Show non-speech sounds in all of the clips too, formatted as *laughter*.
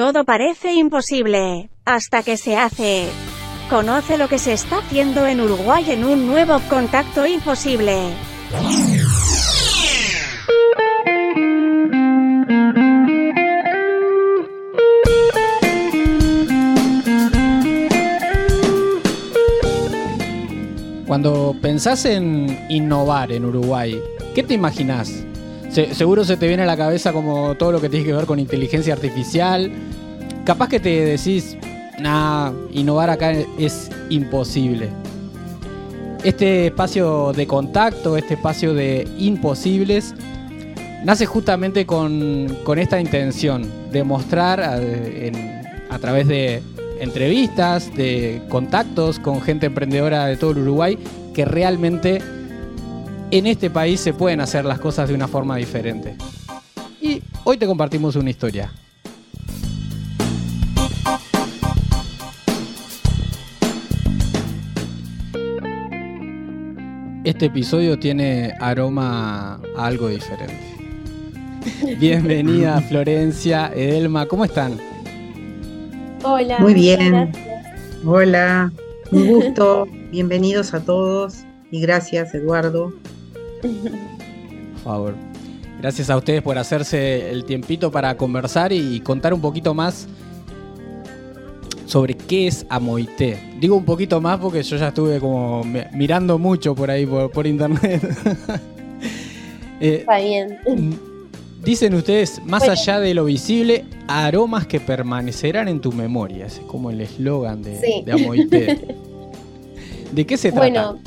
Todo parece imposible, hasta que se hace. Conoce lo que se está haciendo en Uruguay en un nuevo contacto imposible. Cuando pensás en innovar en Uruguay, ¿qué te imaginás? Seguro se te viene a la cabeza como todo lo que tiene que ver con inteligencia artificial. Capaz que te decís, nah, innovar acá es imposible. Este espacio de contacto, este espacio de imposibles, nace justamente con, esta intención de mostrar a través de entrevistas, de contactos con gente emprendedora de todo el Uruguay, que realmente en este país se pueden hacer las cosas de una forma diferente. Y hoy te compartimos una historia. Este episodio tiene aroma a algo diferente. *laughs* Bienvenida Florencia, Edelma, ¿cómo están? Hola. Muy bien. Hola. Un *laughs* gusto. Bienvenidos a todos y gracias Eduardo. Por favor. Gracias a ustedes por hacerse el tiempito para conversar y contar un poquito más sobre qué es Amoité. Digo un poquito más porque yo ya estuve como mirando mucho por ahí, por, internet. *laughs* Eh, Está bien. Dicen ustedes, más allá de lo visible, aromas que permanecerán en tu memoria. Ese es como el eslogan de, de *laughs* ¿De qué se trata? Bueno,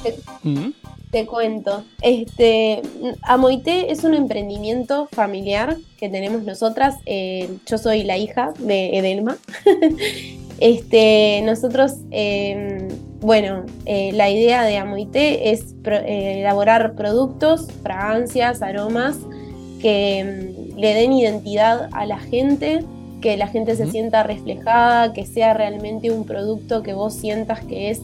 ¿Mm? Te, cuento. Este, Amoité es un emprendimiento familiar que tenemos nosotras. Eh, yo soy la hija de Edelma. *laughs* este, nosotros, em, bueno, eh, la idea de Amoité es eh, elaborar productos, fragancias, aromas que mm, le den identidad a la gente, que la gente se sienta reflejada, que sea realmente un producto que vos sientas que es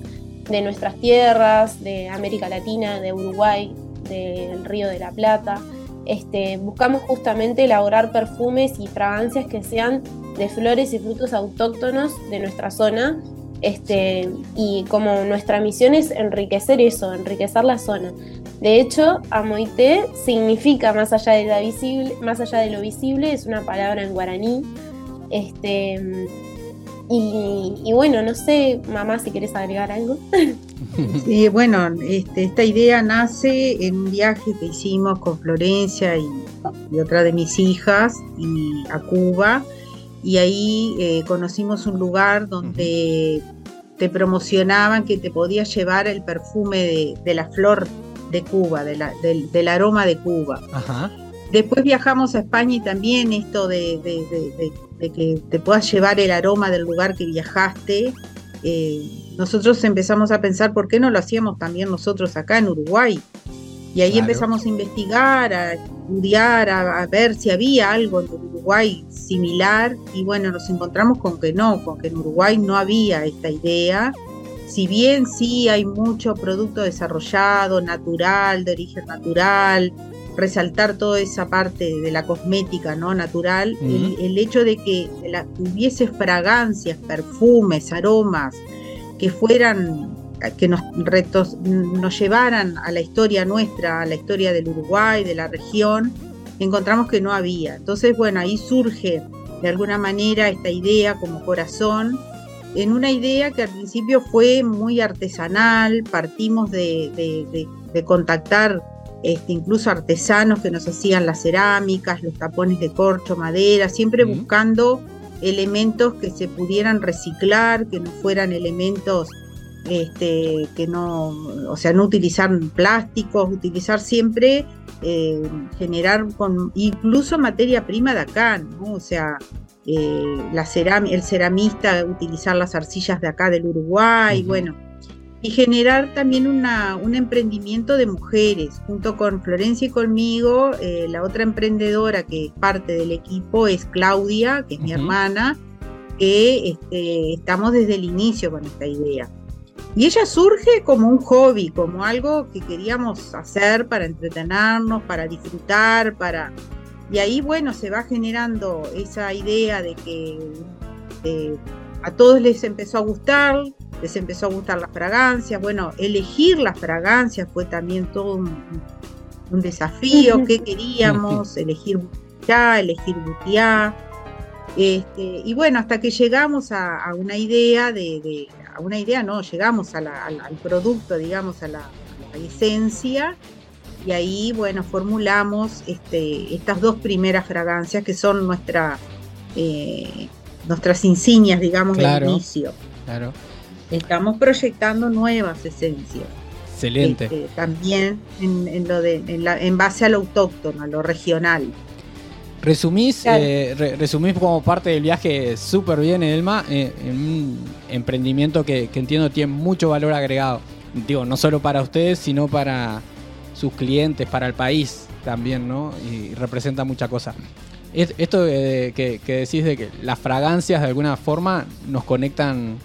de nuestras tierras, de América Latina, de Uruguay, del Río de la Plata. Este, buscamos justamente elaborar perfumes y fragancias que sean de flores y frutos autóctonos de nuestra zona. Este, y como nuestra misión es enriquecer eso, enriquecer la zona. De hecho, amoité significa más allá de, la visible, más allá de lo visible, es una palabra en guaraní. Este, y, bueno, no sé, mamá, si quieres agregar algo. *laughs* Sí, bueno, este, esta idea nace en un viaje que hicimos con Florencia y, otra de mis hijas y a Cuba. Y ahí eh, conocimos un lugar donde te promocionaban que te podías llevar el perfume de, de la flor de Cuba, del, aroma de Cuba. Después viajamos a España y también esto de, que te puedas llevar el aroma del lugar que viajaste. Eh, nosotros empezamos a pensar por qué no lo hacíamos también nosotros acá en Uruguay. Y ahí empezamos a investigar, a estudiar, a, ver si había algo en Uruguay similar. Y bueno, nos encontramos con que no, con que en Uruguay no había esta idea si bien sí hay mucho producto desarrollado, natural, de origen natural, resaltar toda esa parte de la cosmética no natural, el, hecho de que hubiese fragancias, perfumes, aromas que fueran que nos, retos, nos llevaran a la historia nuestra, a la historia del Uruguay, de la región, encontramos que no había. Entonces, bueno, ahí surge de alguna manera esta idea como corazón en una idea que al principio fue muy artesanal, partimos de, contactar este, incluso artesanos que nos hacían las cerámicas, los tapones de corcho, madera, siempre buscando elementos que se pudieran reciclar, que no fueran elementos este, que no, o sea, no utilizar plásticos, utilizar siempre, eh, generar con incluso materia prima de acá, ¿no? O sea, eh, la el ceramista utilizar las arcillas de acá del Uruguay, bueno, y generar también una, un emprendimiento de mujeres. Junto con Florencia y conmigo, eh, la otra emprendedora que es parte del equipo es Claudia, que es mi hermana, que este, estamos desde el inicio con esta idea. Y ella surge como un hobby, como algo que queríamos hacer para entretenernos, para disfrutar, para, Y ahí, bueno, se va generando esa idea de que a todos les empezó a gustar, les empezó a gustar las fragancias. Bueno, elegir las fragancias fue también todo un, desafío. ¿Qué queríamos? elegir ya, elegir butiá. Este, y bueno, hasta que llegamos a, una idea de, a una idea no, llegamos al, producto, digamos, a la, esencia, y ahí, bueno, formulamos este, estas dos primeras fragancias que son nuestra, eh, nuestras insignias, digamos, de inicio. Claro. Estamos proyectando nuevas esencias. Excelente. Este, también en, lo de, en, base a lo autóctono, a lo regional. Resumís, eh, resumís como parte del viaje súper bien, Elma, eh, en un emprendimiento que, entiendo tiene mucho valor agregado. Digo, no solo para ustedes, sino para sus clientes, para el país también, ¿no? Y representa mucha cosa. Esto que, decís de que las fragancias de alguna forma nos conectan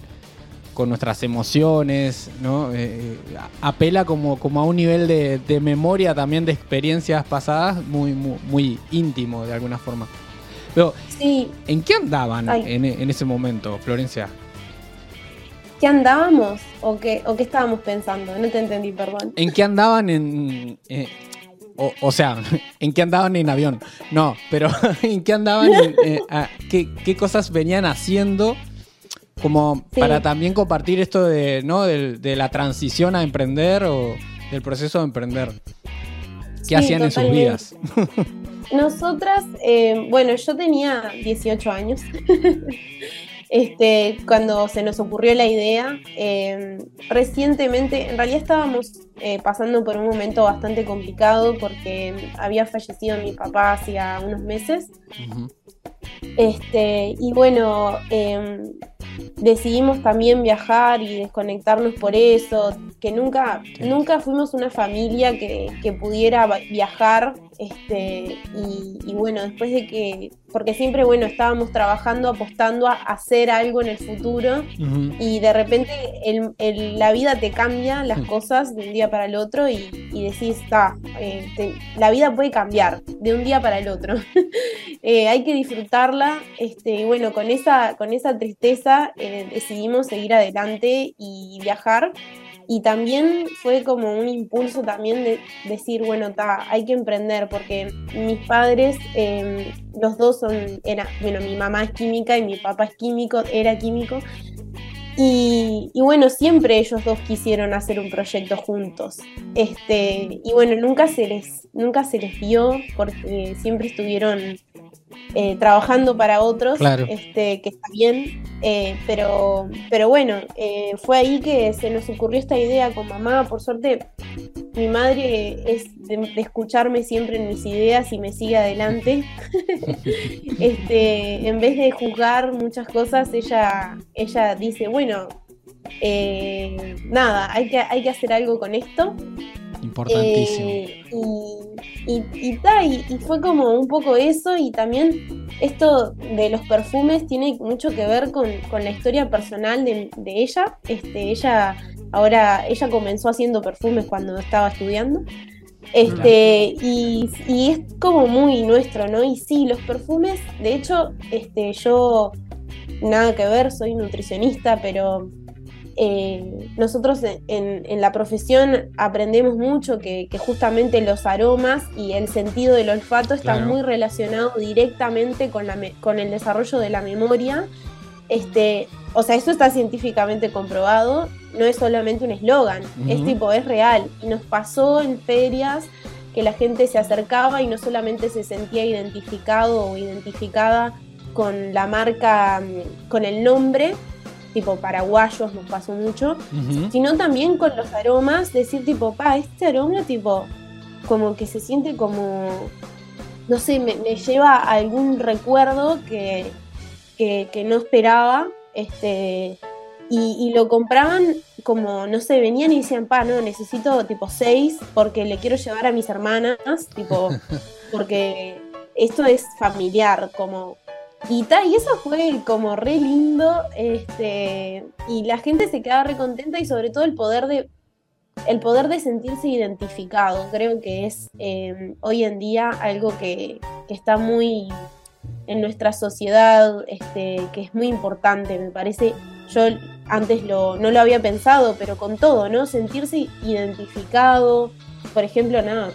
con nuestras emociones, ¿no? Eh, apela como, como a un nivel de, memoria también de experiencias pasadas muy, muy, íntimo de alguna forma. Pero, ¿en qué andaban en, ese momento, Florencia? ¿Qué andábamos o qué, o qué estábamos pensando? No te entendí, perdón. ¿En qué andaban en, eh, o, sea, *laughs* ¿en qué andaban en avión? No, pero *laughs* ¿en qué andaban? Eh, qué, cosas venían haciendo? Como para también compartir esto de, ¿no? De, la transición a emprender o del proceso de emprender. ¿Qué hacían en sus vidas? *laughs* Nosotras, eh, bueno, yo tenía 18 años. *laughs* Este, cuando se nos ocurrió la idea, em, recientemente, en realidad estábamos eh, pasando por un momento bastante complicado porque había fallecido mi papá hacía unos meses. Este, y bueno, em, decidimos también viajar y desconectarnos por eso, que nunca, nunca fuimos una familia que, que pudiera viajar este, y, bueno, después de que, porque siempre, bueno, estábamos trabajando, apostando a hacer algo en el futuro y de repente la vida te cambia las cosas de un día para el otro y, decís, está, eh, la vida puede cambiar de un día para el otro. *laughs* Eh, hay que disfrutarla este, y bueno, con esa, con esa tristeza eh, decidimos seguir adelante y viajar y también fue como un impulso también de decir, bueno, ta, hay que emprender, porque mis padres, em, los dos son, era, bueno, mi mamá es química y mi papá es químico, era químico. Y, bueno, siempre ellos dos quisieron hacer un proyecto juntos. Este, y bueno, nunca se les, nunca se les vio porque siempre estuvieron eh, trabajando para otros, este, que está bien, eh, pero, pero bueno, eh, fue ahí que se nos ocurrió esta idea con mamá, por suerte mi madre es de, escucharme siempre en mis ideas y me sigue adelante. *laughs* este, en vez de juzgar muchas cosas, ella, ella dice, bueno, nada, hay que, hay que hacer algo con esto. Importantísimo. y, y, y, fue como un poco eso y también esto de los perfumes tiene mucho que ver con, la historia personal de, ella. Este, ella ahora, ella comenzó haciendo perfumes cuando estaba estudiando. Este, y, es como muy nuestro, ¿no? Y sí, los perfumes, de hecho, este, yo nada que ver, soy nutricionista, pero eh, nosotros en, la profesión aprendemos mucho que, justamente los aromas y el sentido del olfato están muy relacionados directamente con, la con el desarrollo de la memoria. Este, o sea, eso está científicamente comprobado, no es solamente un eslogan, es tipo, es real. Y nos pasó en ferias que la gente se acercaba y no solamente se sentía identificado o identificada con la marca, mm, con el nombre, tipo paraguayos nos pasó mucho, sino también con los aromas, decir tipo, pa, este aroma tipo, como que se siente como, no sé, me, lleva a algún recuerdo que, que, no esperaba, este, y, lo compraban como, no sé, venían y decían, pa, no, necesito tipo seis porque le quiero llevar a mis hermanas, tipo, *laughs* porque esto es familiar, como y, y eso fue como re lindo, este, y la gente se quedaba re contenta y sobre todo el poder de el poder de sentirse identificado. Creo que es em, hoy en día algo que, está muy en nuestra sociedad, este, que es muy importante, me parece. Yo antes lo, no lo había pensado, pero con todo, ¿no? Sentirse identificado, por ejemplo, nada,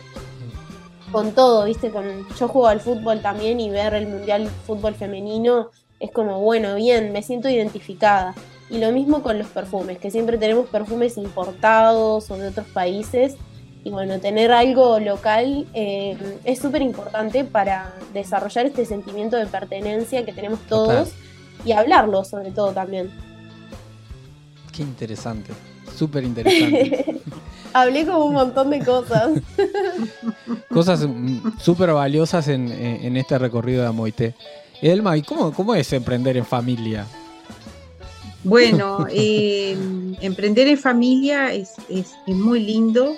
con todo, ¿viste? Con, yo juego al fútbol también y ver el Mundial Fútbol Femenino es como, bueno, bien, me siento identificada. Y lo mismo con los perfumes, que siempre tenemos perfumes importados o de otros países. Y bueno, tener algo local eh, es súper importante para desarrollar este sentimiento de pertenencia que tenemos todos y hablarlo sobre todo también. Qué interesante, súper interesante. *laughs* Hablé como un montón de cosas. *laughs* cosas mm, súper valiosas en, este recorrido de Amoite. Elma, ¿y cómo, cómo es emprender en familia? Bueno, *laughs* eh, emprender en familia es, muy lindo.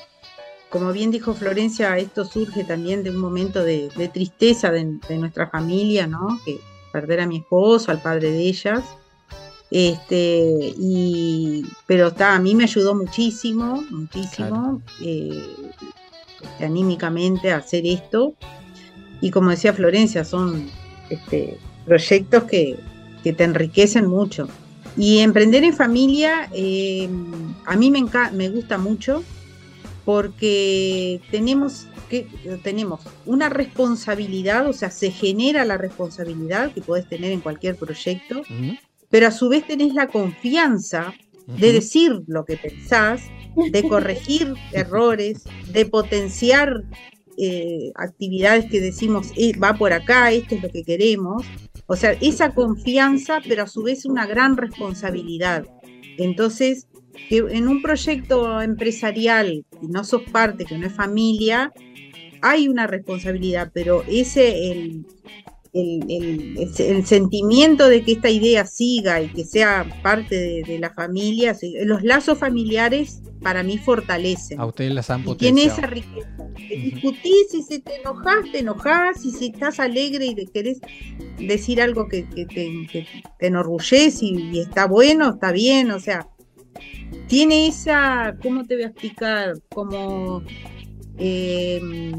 Como bien dijo Florencia, esto surge también de un momento de, tristeza de, nuestra familia, ¿no? Que perder a mi esposo, al padre de ellas. Este, y, pero está, a mí me ayudó muchísimo, muchísimo, eh, anímicamente a hacer esto. Y como decía Florencia, son este, proyectos que, que te enriquecen mucho. Y emprender en familia eh, a mí me, me gusta mucho porque tenemos, que, tenemos una responsabilidad, o sea, se genera la responsabilidad que puedes tener en cualquier proyecto, pero a su vez tenés la confianza de decir lo que pensás, de *laughs* corregir errores, de potenciar eh, actividades que decimos, eh, va por acá, esto es lo que queremos, o sea, esa confianza, pero a su vez una gran responsabilidad. Entonces, que en un proyecto empresarial, que no sos parte, que no es familia, hay una responsabilidad, pero ese, el, el, sentimiento de que esta idea siga y que sea parte de, la familia, los lazos familiares para mí fortalecen. A ustedes las han potenciado. Tiene esa riqueza. Discutís y si te enojas, te enojas, y si estás alegre y te querés decir algo que, te, enorgullece y, está bueno, está bien, o sea, tiene esa, ¿cómo te voy a explicar? Como... Em,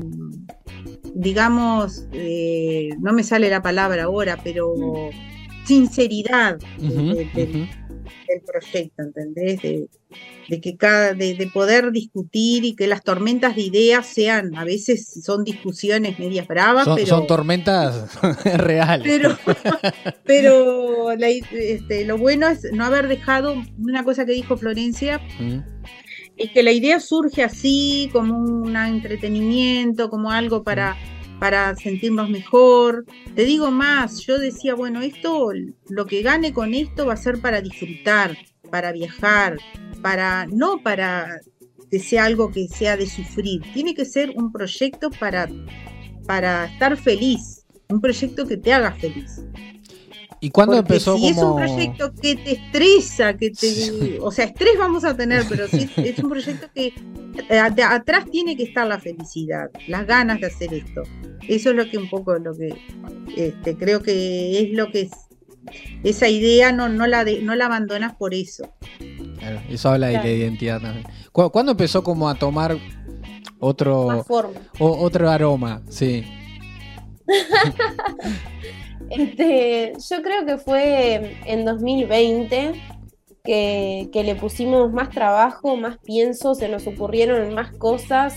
digamos, eh, no me sale la palabra ahora, pero sinceridad del, proyecto, ¿entendés? De, que cada, de, poder discutir y que las tormentas de ideas sean, a veces son discusiones medias bravas, son, pero. Son tormentas *laughs* reales. Pero, *laughs* pero este, lo bueno es no haber dejado una cosa que dijo Florencia es que la idea surge así, como un entretenimiento, como algo para, para sentirnos mejor. Te digo más, yo decía, bueno, esto, lo que gane con esto va a ser para disfrutar, para viajar, para, no para que sea algo que sea de sufrir, tiene que ser un proyecto para, para estar feliz, un proyecto que te haga feliz. ¿Y cuándo empezó si es un proyecto que te estresa, que te, o sea, estrés vamos a tener, pero si es, *laughs* un proyecto que eh, atrás tiene que estar la felicidad, las ganas de hacer esto. Eso es lo que un poco lo que este, creo que es lo que es esa idea no, no la no la abandonas por eso. Claro, eso habla de la identidad también. ¿Cuándo empezó como a tomar otro otro aroma? Sí. *laughs* Este, yo creo que fue en 2020 que, le pusimos más trabajo, más pienso, se nos ocurrieron más cosas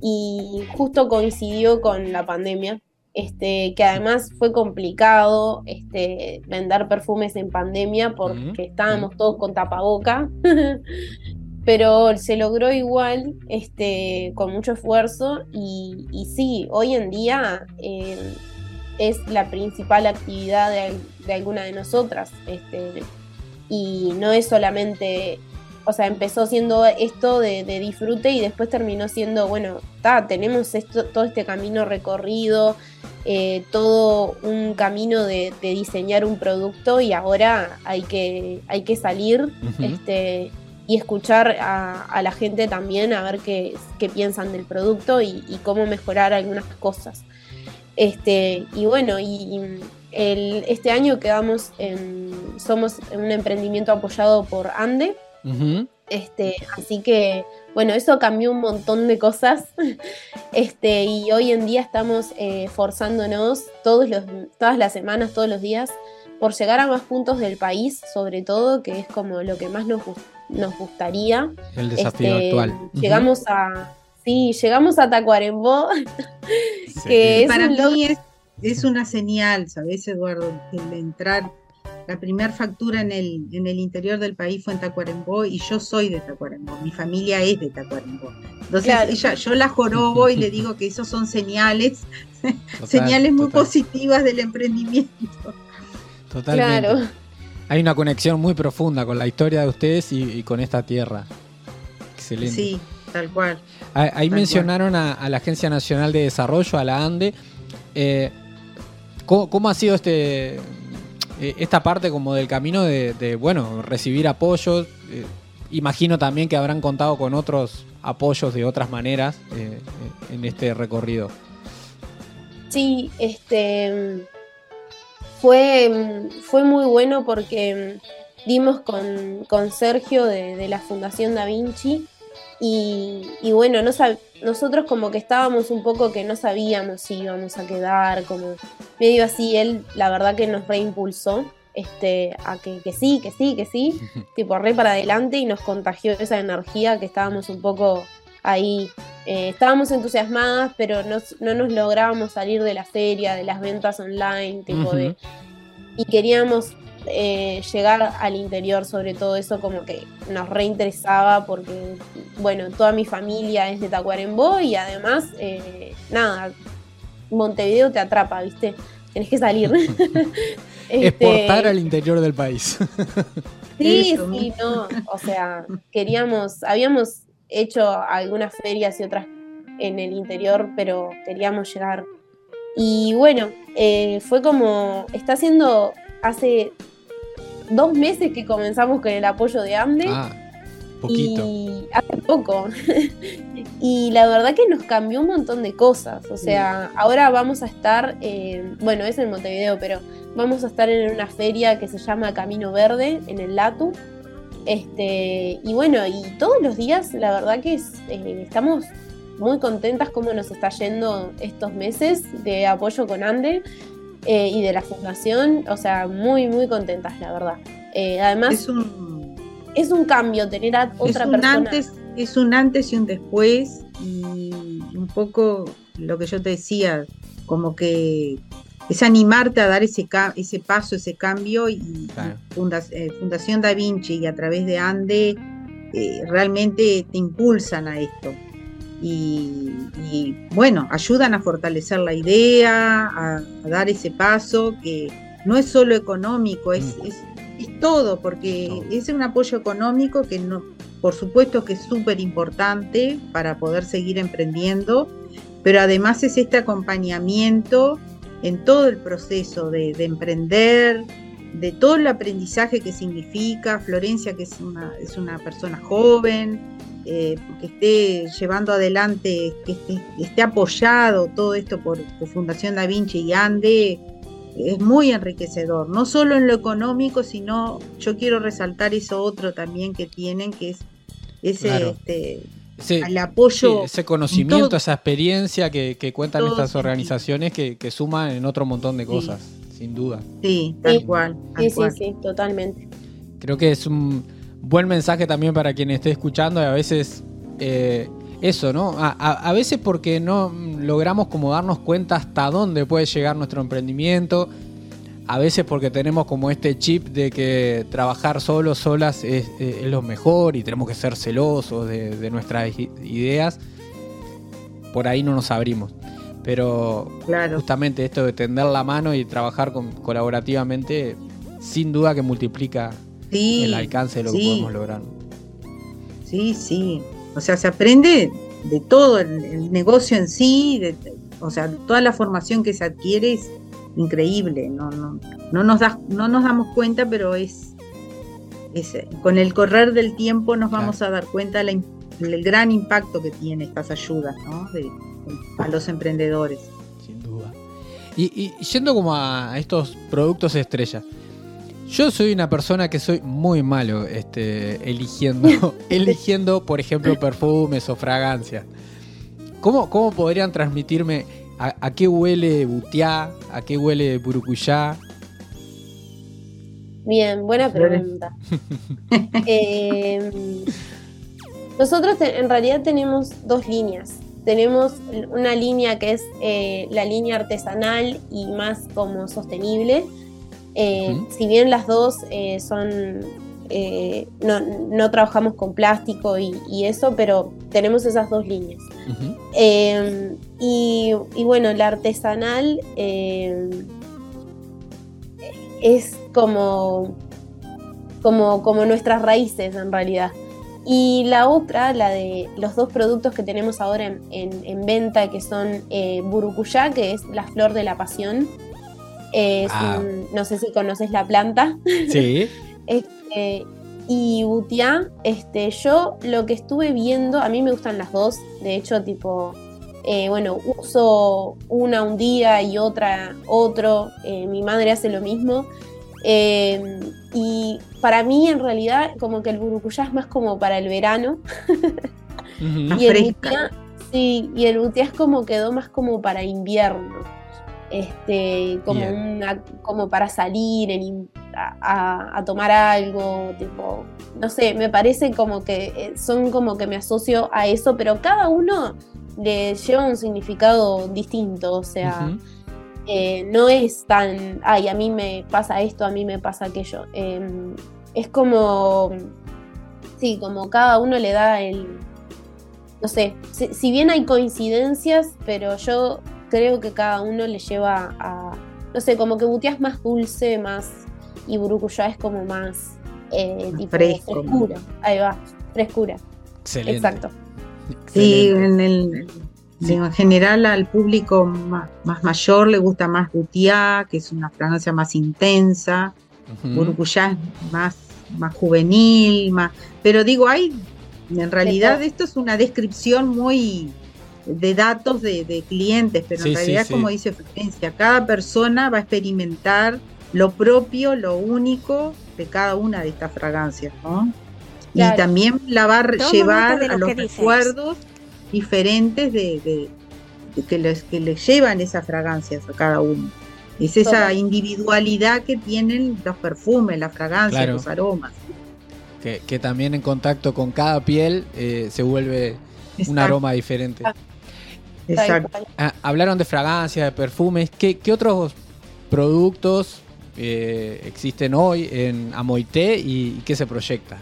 y justo coincidió con la pandemia. Este, que además fue complicado este, vender perfumes en pandemia porque estábamos todos con tapaboca, *laughs* pero se logró igual este, con mucho esfuerzo y, y sí, hoy en día eh, es la principal actividad de, alguna de nosotras. Este, y no es solamente, o sea, empezó siendo esto de, disfrute y después terminó siendo, bueno, tenemos esto, todo este camino recorrido, eh, todo un camino de, diseñar un producto y ahora hay que, hay que salir este, y escuchar a, la gente también a ver qué, qué piensan del producto y, y cómo mejorar algunas cosas. Este, y bueno, y este año quedamos en, somos un emprendimiento apoyado por ANDE, Este, así que, bueno, eso cambió un montón de cosas. *laughs* Este, y hoy en día estamos eh, forzándonos todos los, todas las semanas, todos los días, por llegar a más puntos del país, sobre todo, que es como lo que más nos, nos gustaría. El desafío este, actual. Llegamos a. Sí, llegamos a Tacuarembó. *laughs* que Para mí es, es, una señal, ¿sabes, Eduardo? El entrar la primera factura en el, en el interior del país fue en Tacuarembó y yo soy de Tacuarembó, mi familia es de Tacuarembó. Entonces ella, yo la jorobo y le digo que esos son señales, *laughs* señales muy positivas del emprendimiento. Totalmente. Claro. Hay una conexión muy profunda con la historia de ustedes y, con esta tierra. Excelente. Sí, tal cual. Ahí mencionaron A, la Agencia Nacional de Desarrollo, a la ANDE. Eh, ¿cómo, ha sido este eh, esta parte como del camino de, bueno, recibir apoyos. Eh, imagino también que habrán contado con otros apoyos de otras maneras eh, en este recorrido. Sí, este fue, fue muy bueno porque dimos con, con Sergio de, la Fundación Da Vinci y, bueno, no nosotros como que estábamos un poco que no sabíamos si íbamos a quedar, como medio así, él la verdad que nos reimpulsó este, a que, sí, que sí, que sí, *laughs* tipo re para adelante y nos contagió esa energía que estábamos un poco ahí, eh, estábamos entusiasmadas, pero no, nos lográbamos salir de la feria, de las ventas online, tipo de... Y queríamos eh, llegar al interior, sobre todo eso como que nos reinteresaba porque, bueno, toda mi familia es de Tacuarembó y además, eh, nada, Montevideo te atrapa, ¿viste? Tienes que salir. *laughs* *laughs* Exportar este, al interior del país. *laughs* sí, sí, no, o sea, queríamos, habíamos hecho algunas ferias y otras en el interior, pero queríamos llegar. Y bueno, eh, fue como, está haciendo hace dos meses que comenzamos con el apoyo de AMDE. Ah, poquito. Y hace poco. *laughs* y la verdad que nos cambió un montón de cosas. O sea, ahora vamos a estar, eh, bueno, es en Montevideo, pero vamos a estar en una feria que se llama Camino Verde, en el Latu. Este, y bueno, y todos los días, la verdad que eh, estamos muy contentas cómo nos está yendo estos meses de apoyo con AMDE. Eh, y de la fundación, o sea, muy, muy contentas, la verdad. Eh, además, es un, es un cambio tener a otra es persona. Antes, es un antes y un después, y un poco lo que yo te decía, como que es animarte a dar ese, ese paso, ese cambio, y eh, Fundación Da Vinci y a través de ANDE realmente te impulsan a esto y, bueno, ayudan a fortalecer la idea, a, dar ese paso que no es solo económico, es, mm. es, todo, porque es un apoyo económico que no, por supuesto que es súper importante para poder seguir emprendiendo, pero además es este acompañamiento en todo el proceso de, de emprender, de todo el aprendizaje que significa. Florencia, que es una, es una persona joven, eh, que esté llevando adelante, que esté, apoyado todo esto por, Fundación Da Vinci y ANDE, es muy enriquecedor, no solo en lo económico, sino yo quiero resaltar eso otro también que tienen, que es ese, este, el apoyo. ese conocimiento, esa experiencia que, cuentan estas organizaciones que, que, suman en otro montón de cosas, sin duda. Sí, tal cual. sí, sí, sí, totalmente. Creo que es un, buen mensaje también para quien esté escuchando y a veces eh, eso, ¿no? A, veces porque no logramos como darnos cuenta hasta dónde puede llegar nuestro emprendimiento, a veces porque tenemos como este chip de que trabajar solos, solas es, lo mejor y tenemos que ser celosos de, nuestras ideas, por ahí no nos abrimos. Pero justamente esto de tender la mano y trabajar colaborativamente, sin duda que multiplica el alcance de lo que podemos lograr. Sí, sí. O sea, se aprende de todo, el, negocio en sí, o sea, toda la formación que se adquiere es increíble. No, no, no, nos, da, no nos damos cuenta, pero es, con el correr del tiempo nos vamos a dar cuenta del gran impacto que tiene estas ayudas ¿no? a los emprendedores. Sin duda. Y, y yendo como a estos productos estrellas, Yo soy una persona que soy muy malo este, eligiendo, *laughs* eligiendo, por ejemplo, perfumes o fragancias. ¿Cómo, cómo podrían transmitirme a, qué huele Butiá, a qué huele Burucuyá? Bien, buena pregunta. *laughs* Em, nosotros en realidad tenemos dos líneas. Tenemos una línea que es eh, la línea artesanal y más como sostenible. Eh, si bien las dos eh, son, no, trabajamos con plástico y, eso, pero tenemos esas dos líneas. Y, bueno, la artesanal es como, como, como nuestras raíces en realidad. Y la otra, la de los dos productos que tenemos ahora en, venta, que son eh, Burucuyá, que es la flor de la pasión. Ah. no sé si conoces la planta. *laughs* Sí. *laughs* Este, y Butiá, este, yo lo que estuve viendo, a mí me gustan las dos, de hecho, tipo, eh, bueno, uso una un día y otra otro, eh, mi madre hace lo mismo. Eh, y para mí, en realidad, como que el burucuyá es más como para el verano. *laughs* y, el butiá, sí, y el butiá es como quedó más como para invierno. Este, como, una, como para salir a, tomar algo, tipo, no sé, me parece como que eh, son como que me asocio a eso, pero cada uno le lleva un significado distinto, o sea, eh, no es tan, ay, a mí me pasa esto, a mí me pasa aquello. Em, es como, sí, como cada uno le da el, no sé, si, bien hay coincidencias, pero yo creo que cada uno le lleva a, no sé, como que Butiá es más dulce, más, y Burucuyá es como más, eh, tipo, frescura. Ahí va, frescura. Excelente. Exacto. Sí, en el en general al público más, mayor le gusta más Gutiá, que es una fragancia más intensa. Uh es más, más juvenil, más. Pero digo, hay. En realidad, esto es una descripción muy de datos de, clientes, pero en realidad, como dice Florencia, cada persona va a experimentar lo propio, lo único de cada una de estas fragancias, ¿no? Y también la va a llevar a los recuerdos diferentes de, que, les, que les llevan esas fragancias a cada uno. Es esa individualidad que tienen los perfumes, las fragancias, los aromas. Que, también en contacto con cada piel eh, se vuelve un aroma diferente. Exacto. Ah, hablaron de fragancias, de perfumes. ¿Qué, otros productos eh, existen hoy en Amoité y qué se proyecta?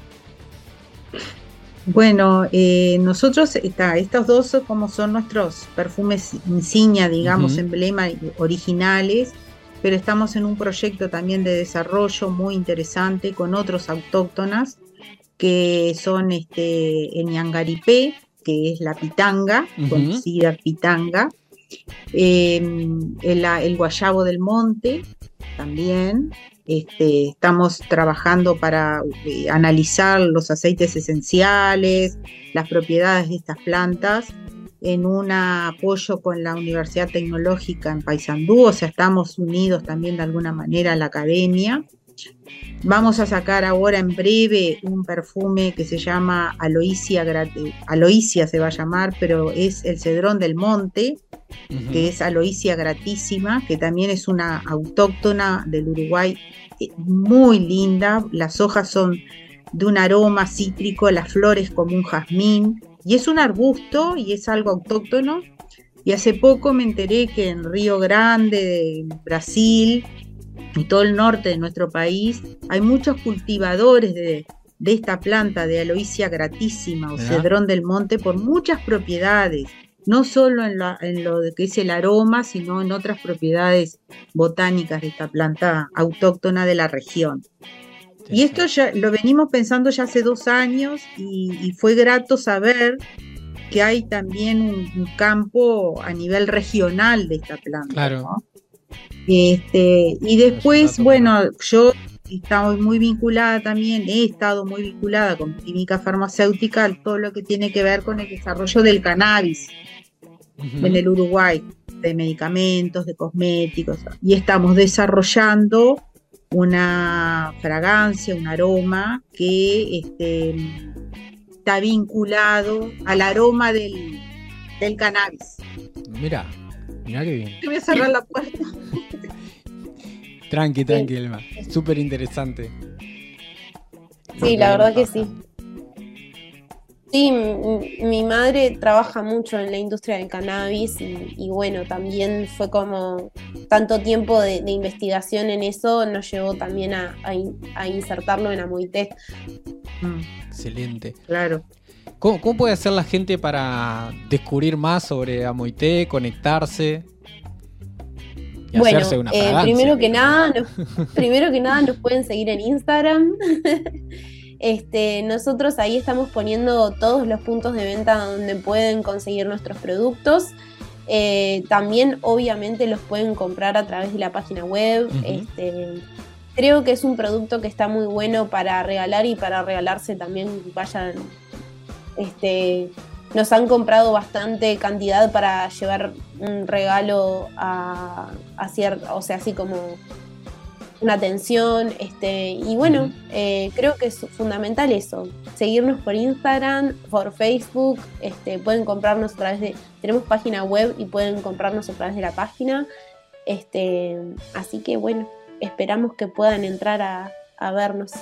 Bueno, eh, nosotros, está, estos dos como son nuestros perfumes insignia, digamos, emblema originales, pero estamos en un proyecto también de desarrollo muy interesante con otros autóctonas que son este, en Yangaripé, que es la pitanga, conocida pitanga, em, el, el guayabo del monte también, este, estamos trabajando para eh, analizar los aceites esenciales, las propiedades de estas plantas en un apoyo con la Universidad Tecnológica en Paysandú, o sea, estamos unidos también de alguna manera a la academia. Vamos a sacar ahora en breve un perfume que se llama Aloisia, Aloisia se va a llamar, pero es el cedrón del monte, que es Aloisia gratísima, que también es una autóctona del Uruguay eh, muy linda. Las hojas son de un aroma cítrico, las flores como un jazmín, y es un arbusto y es algo autóctono. Y hace poco me enteré que en Río Grande, Brasil, y todo el norte de nuestro país, hay muchos cultivadores de, esta planta de aloisia gratísima o cedrón del monte por muchas propiedades, no solo en, lo que es el aroma, sino en otras propiedades botánicas de esta planta autóctona de la región. Y esto ya lo venimos pensando ya hace dos años y, fue grato saber que hay también un, campo a nivel regional de esta planta. Claro. Este, y después, bueno, yo estaba muy vinculada también, he estado muy vinculada con química farmacéutica, todo lo que tiene que ver con el desarrollo del cannabis en el Uruguay, de medicamentos, de cosméticos, y estamos desarrollando una fragancia, un aroma que este, está vinculado al aroma del, del cannabis. Mira, mira qué bien. Te voy a cerrar la puerta. *laughs* tranqui, tranqui, Elma. Súper interesante. Sí, la verdad que sí. Sí, mi, madre trabaja mucho en la industria del cannabis y, bueno, también fue como tanto tiempo de, investigación en eso nos llevó también a, insertarlo en Amoité. Mm. Excelente. Claro. ¿Cómo, puede hacer la gente para descubrir más sobre Amoité, conectarse? Y bueno, hacerse una eh, primero que nada, *laughs* primero que nada nos pueden seguir en Instagram. *laughs* Este, nosotros ahí estamos poniendo todos los puntos de venta donde pueden conseguir nuestros productos. Eh, también obviamente los pueden comprar a través de la página web. Este, creo que es un producto que está muy bueno para regalar y para regalarse también vayan. Este, nos han comprado bastante cantidad para llevar un regalo a, a cierto, o sea, así como una atención. Este, y bueno, eh, creo que es fundamental eso. Seguirnos por Instagram, por Facebook. Este, pueden comprarnos a través de. Tenemos página web y pueden comprarnos a través de la página. Este, así que bueno, esperamos que puedan entrar a, vernos.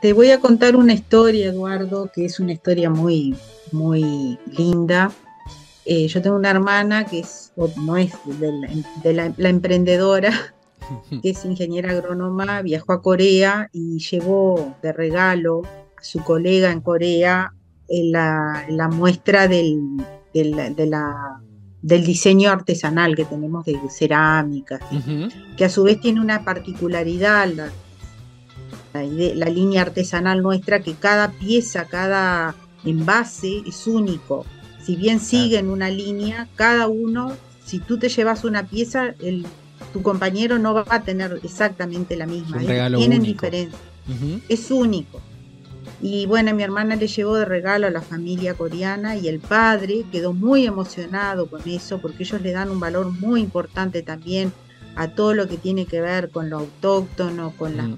Te, voy a contar una historia, Eduardo, que es una historia muy, muy linda. Eh, yo tengo una hermana que es, no es de la emprendedora, *laughs* que es ingeniera agrónoma, viajó a Corea y llevó de regalo a su colega en Corea la, muestra del, del, diseño artesanal que tenemos de cerámica, que a su vez tiene una particularidad, la, la, línea artesanal nuestra, que cada pieza, cada envase es único. Si bien siguen una línea, cada uno, si tú te llevas una pieza, el tu compañero no va a tener exactamente la misma. Tienen diferencia. Es único. Y bueno, mi hermana le llevó de regalo a la familia coreana y el padre quedó muy emocionado con eso porque ellos le dan un valor muy importante también a todo lo que tiene que ver con lo autóctono, con mm.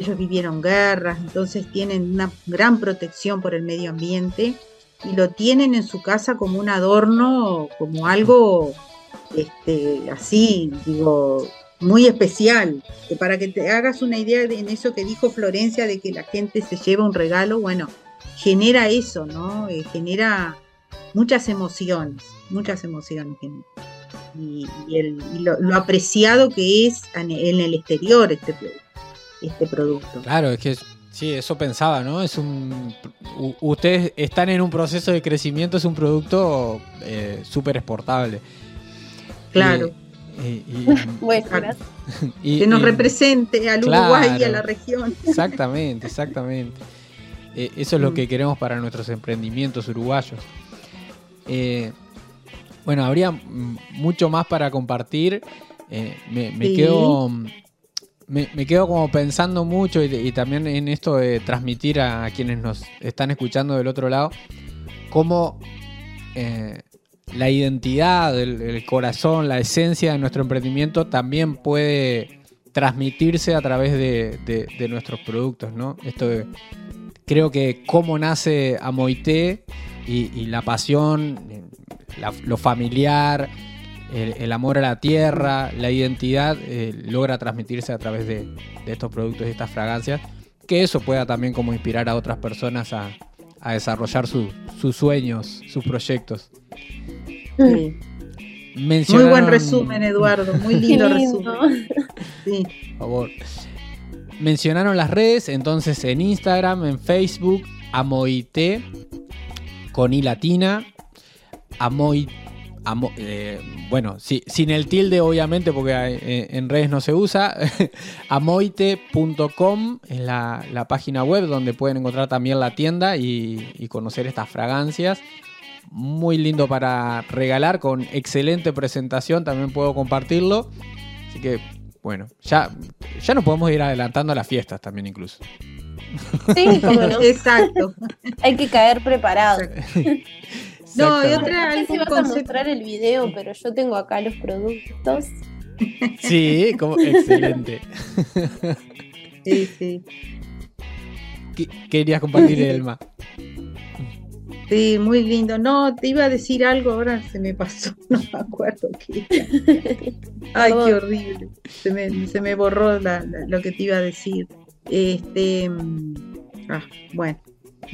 Ellos vivieron guerras, entonces tienen una gran protección por el medio ambiente y lo tienen en su casa como un adorno, como algo este, así, digo, muy especial. Para que te hagas una idea de, en eso que dijo Florencia de que la gente se lleva un regalo, bueno, genera eso, ¿no? Eh, genera muchas emociones, muchas emociones. Y, lo, apreciado que es en, el exterior este, este producto. Claro, es que sí, eso pensaba, ¿no? Es un, ustedes están en un proceso de crecimiento, es un producto eh, súper exportable. Claro. *laughs* *laughs* que nos represente al Uruguay y a la región. *laughs* Exactamente, exactamente. Eh, eso es lo mm. que queremos para nuestros emprendimientos uruguayos. Eh, bueno, habría mucho más para compartir. Eh, me, quedo. Me, quedo como pensando mucho y, también en esto de transmitir a, quienes nos están escuchando del otro lado, cómo la identidad, el, corazón, la esencia de nuestro emprendimiento también puede transmitirse a través de, nuestros productos, ¿no? Esto creo que cómo nace Amoité y la pasión, lo familiar, el, amor a la tierra, la identidad, eh, logra transmitirse a través de, estos productos y estas fragancias, que eso pueda también como inspirar a otras personas a, desarrollar sus sueños, sus proyectos. Muy buen resumen, Eduardo. Muy *laughs* lindo, resumen. Sí. Por favor. Mencionaron las redes, entonces en Instagram, en Facebook, Amoite, con I latina, Eh, bueno, sin el tilde obviamente porque eh, en redes no se usa, *laughs* amoite.com es la, página web donde pueden encontrar también la tienda y conocer estas fragancias muy lindo para regalar, con excelente presentación, también puedo compartirlo. Así que, bueno, ya, ya nos podemos ir adelantando a las fiestas también incluso. Sí, como no. *laughs* Exacto. Hay que caer preparado. *laughs* No, y otra no sé si vas a mostrar el video, pero yo tengo acá los productos. Sí, como, excelente. Sí, sí. ¿Qué querías compartir, Elma? Sí, muy lindo. No, te iba a decir algo, ahora se me pasó, *laughs* no me acuerdo qué. Ay, qué horrible. Se me, se me borró lo que te iba a decir. Este, mm, ah, bueno,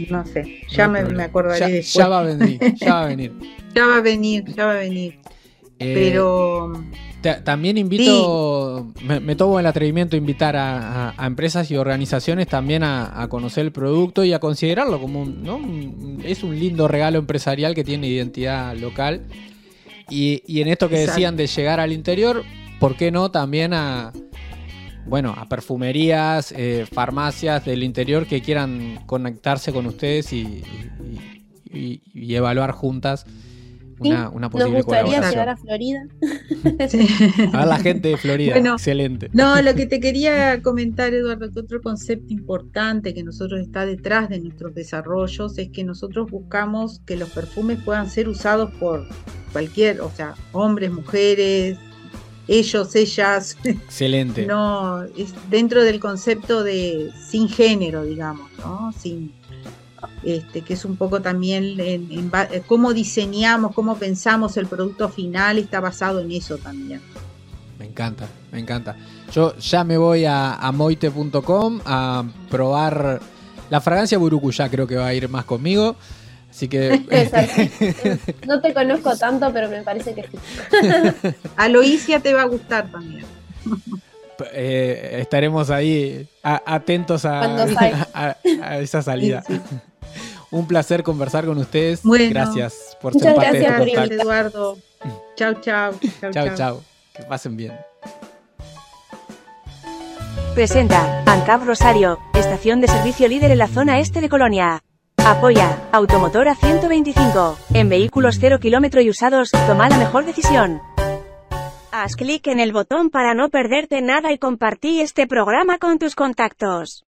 no sé, ya me, me, acordaré ya, después. Ya va a venir, ya va a venir. *laughs* ya va a venir, ya va a venir. Eh, Pero también invito, me, tomo el atrevimiento de invitar a, empresas y organizaciones también a, conocer el producto y a considerarlo como un, ¿no? es un lindo regalo empresarial que tiene identidad local. Y, en esto que decían de llegar al interior, ¿por qué no también a, bueno, a perfumerías, eh, farmacias del interior que quieran conectarse con ustedes y evaluar juntas una, una posible Nos gustaría llegar a Florida. *laughs* A ver la gente de Florida, excelente. No, lo que te quería comentar, Eduardo, que otro concepto importante que nosotros está detrás de nuestros desarrollos es que nosotros buscamos que los perfumes puedan ser usados por cualquier, o sea, hombres, mujeres, ellos, ellas. Excelente. *laughs* No, es dentro del concepto de sin género, digamos, ¿no? Sin este, que es un poco también en, eh, cómo diseñamos, cómo pensamos el producto final, está basado en eso también. Me encanta, me encanta. Yo ya me voy a, moite.com a probar la fragancia Burucuyá, creo que va a ir más conmigo. Así que. *laughs* no te conozco tanto, pero me parece que sí. *laughs* Aloisia te va a gustar también. *laughs* Eh, estaremos ahí atentos a, a, esa salida. Un placer conversar con ustedes. gracias por ser parte gracias de por Eduardo. Chao, chao. Chao, chao. Que pasen bien. Presenta ANCAP Rosario, estación de servicio líder en la zona este de Colonia. Apoya Automotora 125. En vehículos 0 kilómetro y usados, toma la mejor decisión. Haz clic en el botón para no perderte nada y compartí este programa con tus contactos.